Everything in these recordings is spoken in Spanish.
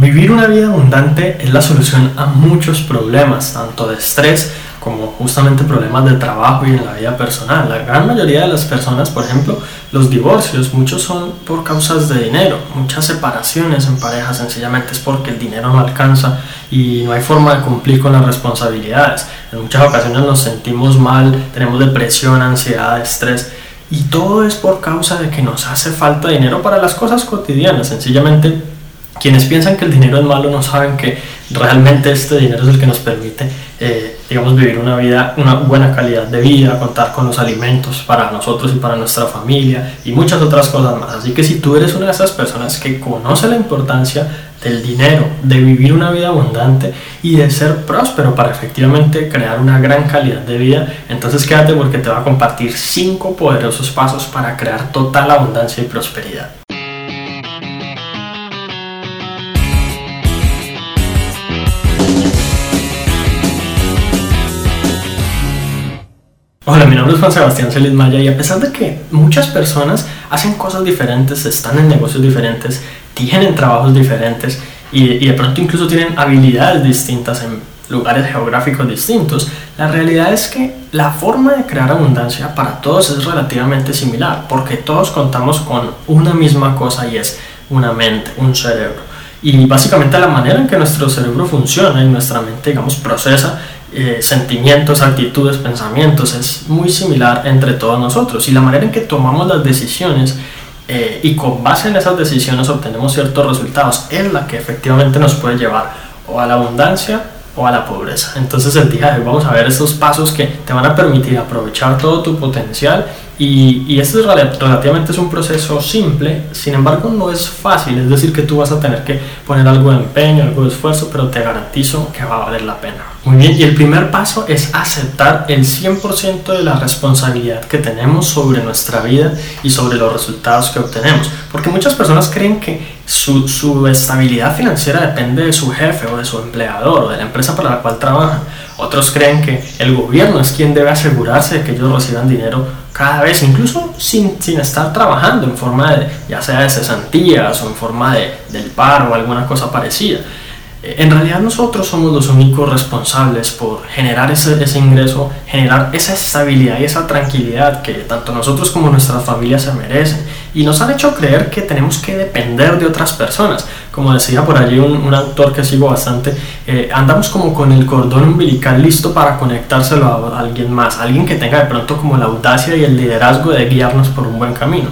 Vivir una vida abundante es la solución a muchos problemas, tanto de estrés como justamente problemas de trabajo y en la vida personal. La gran mayoría de las personas, por ejemplo, los divorcios, muchos son por causas de dinero, muchas separaciones en pareja sencillamente es porque el dinero no alcanza y no hay forma de cumplir con las responsabilidades. En muchas ocasiones nos sentimos mal, tenemos depresión, ansiedad, estrés y todo es por causa de que nos hace falta dinero para las cosas cotidianas, sencillamente quienes piensan que el dinero es malo no saben que realmente este dinero es el que nos permite, eh, digamos, vivir una vida, una buena calidad de vida, contar con los alimentos para nosotros y para nuestra familia y muchas otras cosas más. Así que si tú eres una de esas personas que conoce la importancia del dinero, de vivir una vida abundante y de ser próspero para efectivamente crear una gran calidad de vida, entonces quédate porque te va a compartir cinco poderosos pasos para crear total abundancia y prosperidad. Hola, mi nombre es Juan Sebastián Celis Maya y a pesar de que muchas personas hacen cosas diferentes, están en negocios diferentes, tienen trabajos diferentes y, y de pronto incluso tienen habilidades distintas en lugares geográficos distintos, la realidad es que la forma de crear abundancia para todos es relativamente similar, porque todos contamos con una misma cosa y es una mente, un cerebro. Y básicamente la manera en que nuestro cerebro funciona y nuestra mente, digamos, procesa eh, sentimientos, actitudes, pensamientos, es muy similar entre todos nosotros. Y la manera en que tomamos las decisiones eh, y con base en esas decisiones obtenemos ciertos resultados es la que efectivamente nos puede llevar o a la abundancia o a la pobreza. Entonces el día de hoy vamos a ver esos pasos que te van a permitir aprovechar todo tu potencial y, y este es relativamente es un proceso simple, sin embargo no es fácil, es decir que tú vas a tener que poner algo de empeño, algo de esfuerzo, pero te garantizo que va a valer la pena. Muy bien, y el primer paso es aceptar el 100% de la responsabilidad que tenemos sobre nuestra vida y sobre los resultados que obtenemos. Porque muchas personas creen que su, su, estabilidad financiera depende de su jefe o de su empleador o de la empresa para la cual trabajan. Otros creen que el gobierno es quien debe asegurarse de que ellos reciban dinero cada vez, incluso sin, sin estar trabajando en forma de, ya sea de cesantías o en forma de, del paro o alguna cosa parecida. En realidad nosotros somos los únicos responsables por generar ese, ese, ingreso, generar esa estabilidad y esa tranquilidad que tanto nosotros como nuestras familias se merecen. Y nos han hecho creer que tenemos que depender de otras personas. Como decía por allí un, un autor que sigo bastante, eh, andamos como con el cordón umbilical listo para conectárselo a alguien más, alguien que tenga de pronto como la audacia y el liderazgo de guiarnos por un buen camino.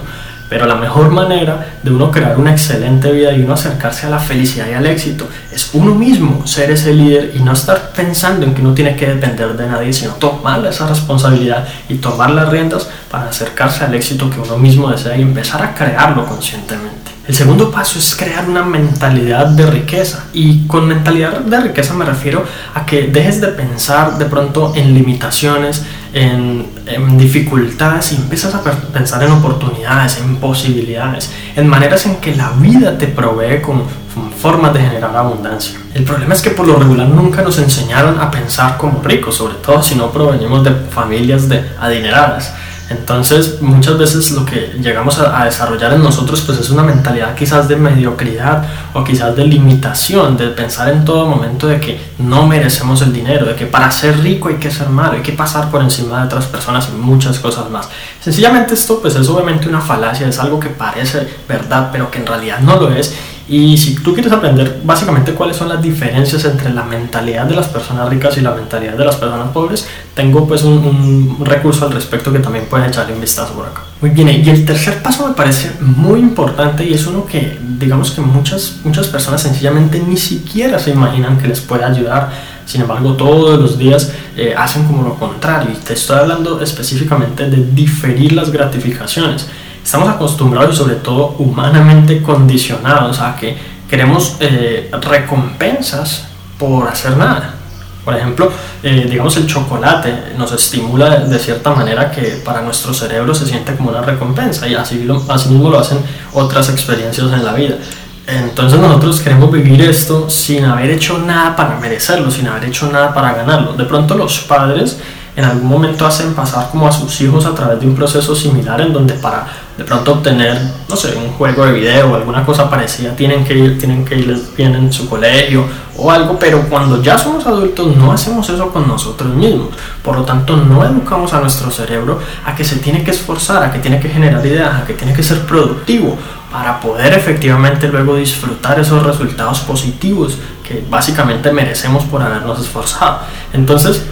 Pero la mejor manera de uno crear una excelente vida y uno acercarse a la felicidad y al éxito es uno mismo ser ese líder y no estar pensando en que uno tiene que depender de nadie, sino tomar esa responsabilidad y tomar las riendas para acercarse al éxito que uno mismo desea y empezar a crearlo conscientemente. El segundo paso es crear una mentalidad de riqueza. Y con mentalidad de riqueza me refiero a que dejes de pensar de pronto en limitaciones, en, dificultades y empiezas a pensar en oportunidades, en posibilidades, en maneras en que la vida te provee con, con formas de generar abundancia. El problema es que por lo regular nunca nos enseñaron a pensar como ricos, sobre todo si no provenimos de familias de adineradas. Entonces, muchas veces lo que llegamos a, desarrollar en nosotros pues es una mentalidad quizás de mediocridad o quizás de limitación, de pensar en todo momento de que no merecemos el dinero, de que para ser rico hay que ser malo, hay que pasar por encima de otras personas y muchas cosas más. Sencillamente esto pues es obviamente una falacia, es algo que parece verdad, pero que en realidad no lo es y si tú quieres aprender básicamente cuáles son las diferencias entre la mentalidad de las personas ricas y la mentalidad de las personas pobres, tengo pues un, un recurso al respecto que también puedes echarle un vistazo por acá. Muy bien, y el tercer paso me parece muy importante y es uno que digamos que muchas, muchas personas sencillamente ni siquiera se imaginan que les puede ayudar. Sin embargo, todos los días eh, hacen como lo contrario. Y te estoy hablando específicamente de diferir las gratificaciones estamos acostumbrados y sobre todo humanamente condicionados a que queremos eh, recompensas por hacer nada. Por ejemplo, eh, digamos el chocolate nos estimula de cierta manera que para nuestro cerebro se siente como una recompensa y así, lo, así mismo lo hacen otras experiencias en la vida. Entonces nosotros queremos vivir esto sin haber hecho nada para merecerlo, sin haber hecho nada para ganarlo. De pronto los padres en algún momento hacen pasar como a sus hijos a través de un proceso similar en donde para de pronto obtener, no sé, un juego de video o alguna cosa parecida tienen que ir, tienen que ir bien en su colegio o algo, pero cuando ya somos adultos no hacemos eso con nosotros mismos. Por lo tanto, no educamos a nuestro cerebro a que se tiene que esforzar, a que tiene que generar ideas, a que tiene que ser productivo para poder efectivamente luego disfrutar esos resultados positivos que básicamente merecemos por habernos esforzado. Entonces,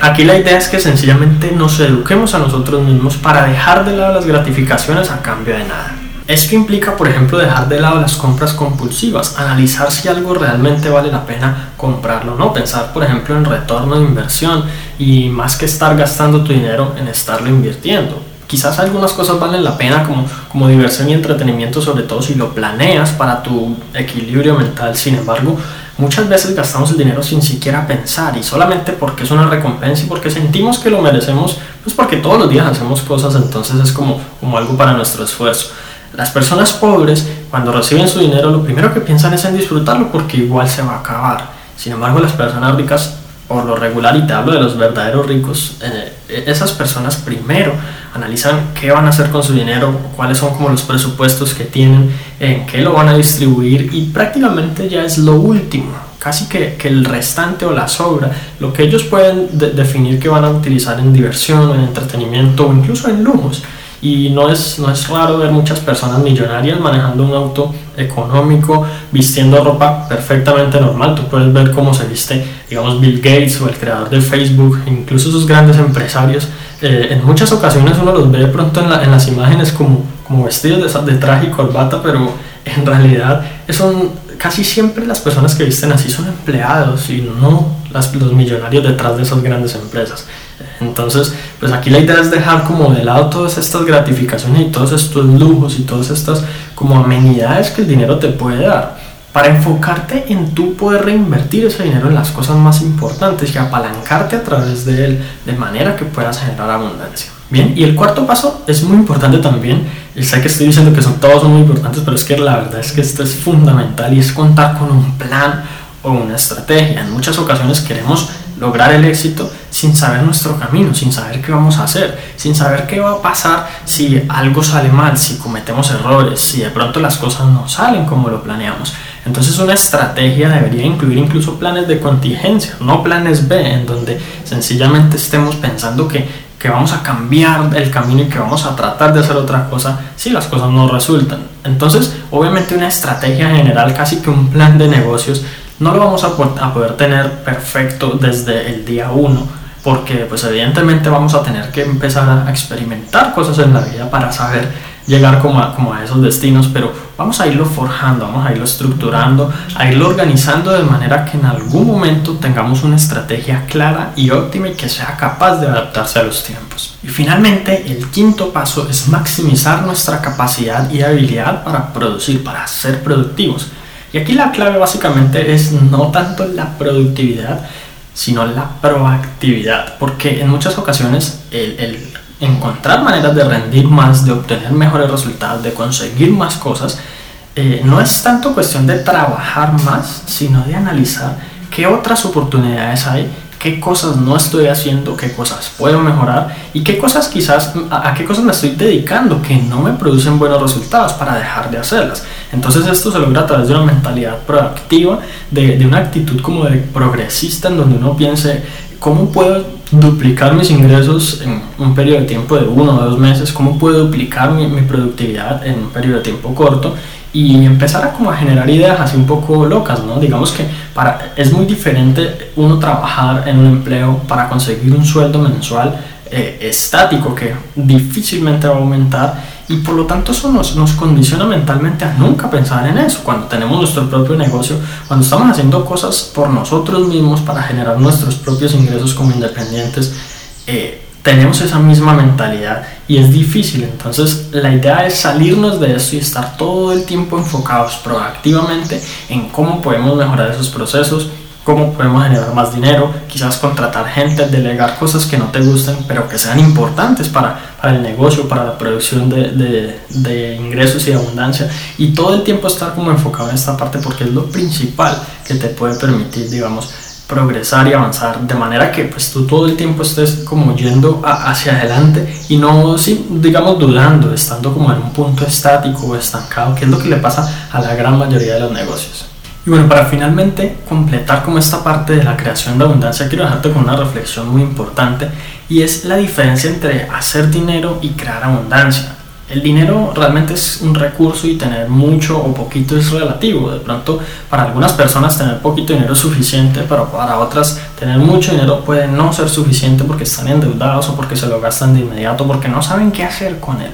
aquí la idea es que sencillamente nos eduquemos a nosotros mismos para dejar de lado las gratificaciones a cambio de nada. Esto implica, por ejemplo, dejar de lado las compras compulsivas, analizar si algo realmente vale la pena comprarlo o no, pensar, por ejemplo, en retorno de inversión y más que estar gastando tu dinero en estarlo invirtiendo quizás algunas cosas valen la pena como, como diversión y entretenimiento, sobre todo si lo planeas para tu equilibrio mental. Sin embargo, muchas veces gastamos el dinero sin siquiera pensar y solamente porque es una recompensa y porque sentimos que lo merecemos, pues porque todos los días hacemos cosas, entonces es como, como algo para nuestro esfuerzo. Las personas pobres, cuando reciben su dinero, lo primero que piensan es en disfrutarlo porque igual se va a acabar. Sin embargo, las personas ricas por lo regular, y te hablo de los verdaderos ricos, eh, esas personas primero analizan qué van a hacer con su dinero, cuáles son como los presupuestos que tienen, en qué lo van a distribuir y prácticamente ya es lo último, casi que, que el restante o la sobra, lo que ellos pueden definir que van a utilizar en diversión, en entretenimiento o incluso en lujos. Y no es, no es raro ver muchas personas millonarias manejando un auto económico, vistiendo ropa perfectamente normal. Tú puedes ver cómo se viste, digamos, Bill Gates o el creador de Facebook, incluso sus grandes empresarios. Eh, en muchas ocasiones uno los ve de pronto en, en las imágenes como, como vestidos de, de traje y corbata, pero en realidad son casi siempre las personas que visten así son empleados y no las, los millonarios detrás de esas grandes empresas. Entonces, pues aquí la idea es dejar como de lado todas estas gratificaciones y todos estos lujos y todas estas como amenidades que el dinero te puede dar para enfocarte en tú poder reinvertir ese dinero en las cosas más importantes y apalancarte a través de él de manera que puedas generar abundancia. Bien, y el cuarto paso es muy importante también, y sé que estoy diciendo que son, todos son muy importantes, pero es que la verdad es que esto es fundamental y es contar con un plan o una estrategia. En muchas ocasiones queremos lograr el éxito sin saber nuestro camino, sin saber qué vamos a hacer, sin saber qué va a pasar si algo sale mal, si cometemos errores, si de pronto las cosas no salen como lo planeamos. Entonces una estrategia debería incluir incluso planes de contingencia, no planes B, en donde sencillamente estemos pensando que, que vamos a cambiar el camino y que vamos a tratar de hacer otra cosa si las cosas no resultan. Entonces, obviamente una estrategia general, casi que un plan de negocios, no lo vamos a, poder tener perfecto desde el día 1 porque pues evidentemente vamos a tener que empezar a experimentar cosas en la vida para saber llegar como a, a esos destinos, pero vamos a irlo forjando, vamos a irlo estructurando, a irlo organizando de manera que en algún momento tengamos una estrategia clara y óptima y que sea capaz de adaptarse a los tiempos. Y finalmente, el quinto paso es maximizar nuestra capacidad y habilidad para producir, para ser productivos. Y aquí la clave básicamente es no tanto la productividad, sino la proactividad, porque en muchas ocasiones el, encontrar maneras de rendir más, de obtener mejores resultados, de conseguir más cosas, eh, no es tanto cuestión de trabajar más, sino de analizar qué otras oportunidades hay qué cosas no estoy haciendo, qué cosas puedo mejorar y qué cosas quizás, a, qué cosas me estoy dedicando que no me producen buenos resultados para dejar de hacerlas. Entonces esto se logra a través de una mentalidad proactiva, de, una actitud como de progresista en donde uno piense cómo puedo duplicar mis ingresos en un periodo de tiempo de uno o dos meses, cómo puedo duplicar mi, mi productividad en un periodo de tiempo corto y empezar a como a generar ideas así un poco locas, ¿no? Digamos que para, es muy diferente uno trabajar en un empleo para conseguir un sueldo mensual eh, estático que difícilmente va a aumentar y por lo tanto eso nos, nos condiciona mentalmente a nunca pensar en eso. Cuando tenemos nuestro propio negocio, cuando estamos haciendo cosas por nosotros mismos para generar nuestros propios ingresos como independientes, eh, tenemos esa misma mentalidad y es difícil. Entonces la idea es salirnos de eso y estar todo el tiempo enfocados proactivamente en cómo podemos mejorar esos procesos, cómo podemos generar más dinero, quizás contratar gente, delegar cosas que no te gusten, pero que sean importantes para, para el negocio, para la producción de, de, de, ingresos y abundancia. Y todo el tiempo estar como enfocado en esta parte porque es lo principal que te puede permitir, digamos, progresar y avanzar de manera que pues tú todo el tiempo estés como yendo hacia adelante y no sí, digamos dudando, estando como en un punto estático o estancado, que es lo que le pasa a la gran mayoría de los negocios. Y bueno, para finalmente completar como esta parte de la creación de abundancia, quiero dejarte con una reflexión muy importante y es la diferencia entre hacer dinero y crear abundancia el dinero realmente es un recurso y tener mucho o poquito es relativo. De pronto, para algunas personas tener poquito dinero es suficiente, pero para otras tener mucho dinero puede no ser suficiente porque están endeudados o porque se lo gastan de inmediato, porque no saben qué hacer con él.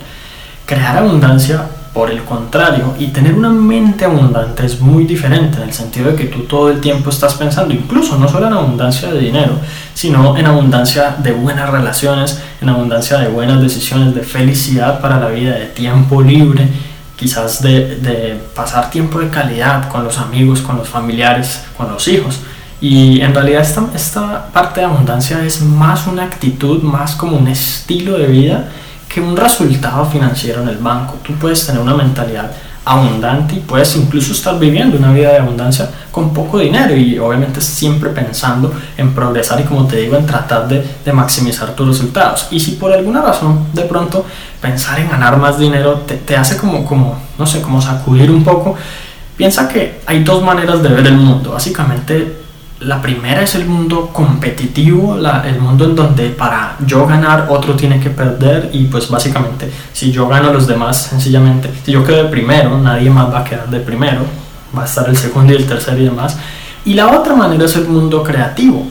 Crear abundancia por el contrario, y tener una mente abundante es muy diferente en el sentido de que tú todo el tiempo estás pensando, incluso no solo en abundancia de dinero, sino en abundancia de buenas relaciones, en abundancia de buenas decisiones, de felicidad para la vida, de tiempo libre, quizás de, de pasar tiempo de calidad con los amigos, con los familiares, con los hijos. Y en realidad esta, esta parte de abundancia es más una actitud, más como un estilo de vida que un resultado financiero en el banco. Tú puedes tener una mentalidad abundante y puedes incluso estar viviendo una vida de abundancia con poco dinero y obviamente siempre pensando en progresar y como te digo en tratar de, de maximizar tus resultados. Y si por alguna razón de pronto pensar en ganar más dinero te, te hace como, como no sé como sacudir un poco piensa que hay dos maneras de ver el mundo. Básicamente la primera es el mundo competitivo, el mundo en donde para yo ganar otro tiene que perder y pues básicamente si yo gano los demás sencillamente, si yo quedo de primero, nadie más va a quedar de primero, va a estar el segundo y el tercero y demás. Y la otra manera es el mundo creativo,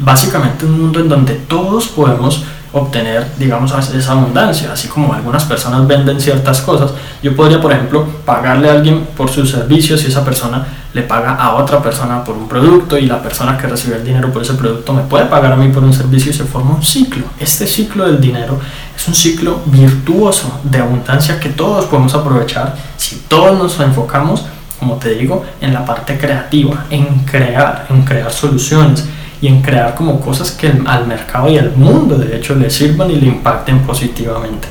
básicamente un mundo en donde todos podemos obtener, digamos, esa abundancia. Así como algunas personas venden ciertas cosas, yo podría, por ejemplo, pagarle a alguien por sus servicios y esa persona le paga a otra persona por un producto y la persona que recibe el dinero por ese producto me puede pagar a mí por un servicio y se forma un ciclo. Este ciclo del dinero es un ciclo virtuoso de abundancia que todos podemos aprovechar si todos nos enfocamos, como te digo, en la parte creativa, en crear, en crear soluciones y en crear como cosas que al mercado y al mundo de hecho le sirvan y le impacten positivamente.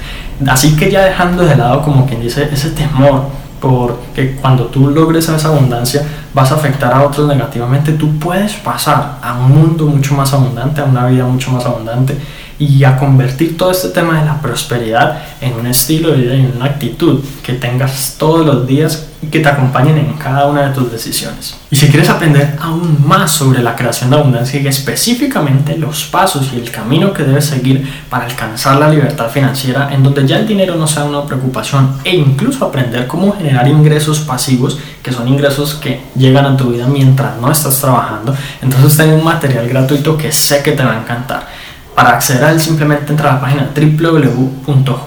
Así que ya dejando de lado como quien dice ese temor porque cuando tú logres esa abundancia vas a afectar a otros negativamente, tú puedes pasar a un mundo mucho más abundante, a una vida mucho más abundante y a convertir todo este tema de la prosperidad en un estilo de vida y en una actitud que tengas todos los días y que te acompañen en cada una de tus decisiones. Y si quieres aprender aún más sobre la creación de abundancia y específicamente los pasos y el camino que debes seguir para alcanzar la libertad financiera en donde ya el dinero no sea una preocupación e incluso aprender cómo generar ingresos pasivos que son ingresos que llegan a tu vida mientras no estás trabajando, entonces tengo un material gratuito que sé que te va a encantar. Para acceder a él simplemente entra a la página www.juan.sc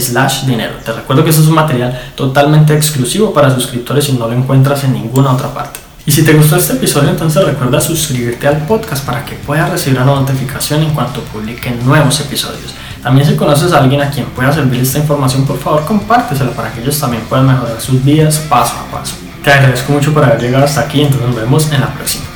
slash dinero. Te recuerdo que este es un material totalmente exclusivo para suscriptores y no lo encuentras en ninguna otra parte. Y si te gustó este episodio, entonces recuerda suscribirte al podcast para que puedas recibir una notificación en cuanto publique nuevos episodios. También si conoces a alguien a quien pueda servir esta información, por favor compártesela para que ellos también puedan mejorar sus vidas paso a paso. Te agradezco mucho por haber llegado hasta aquí, entonces nos vemos en la próxima.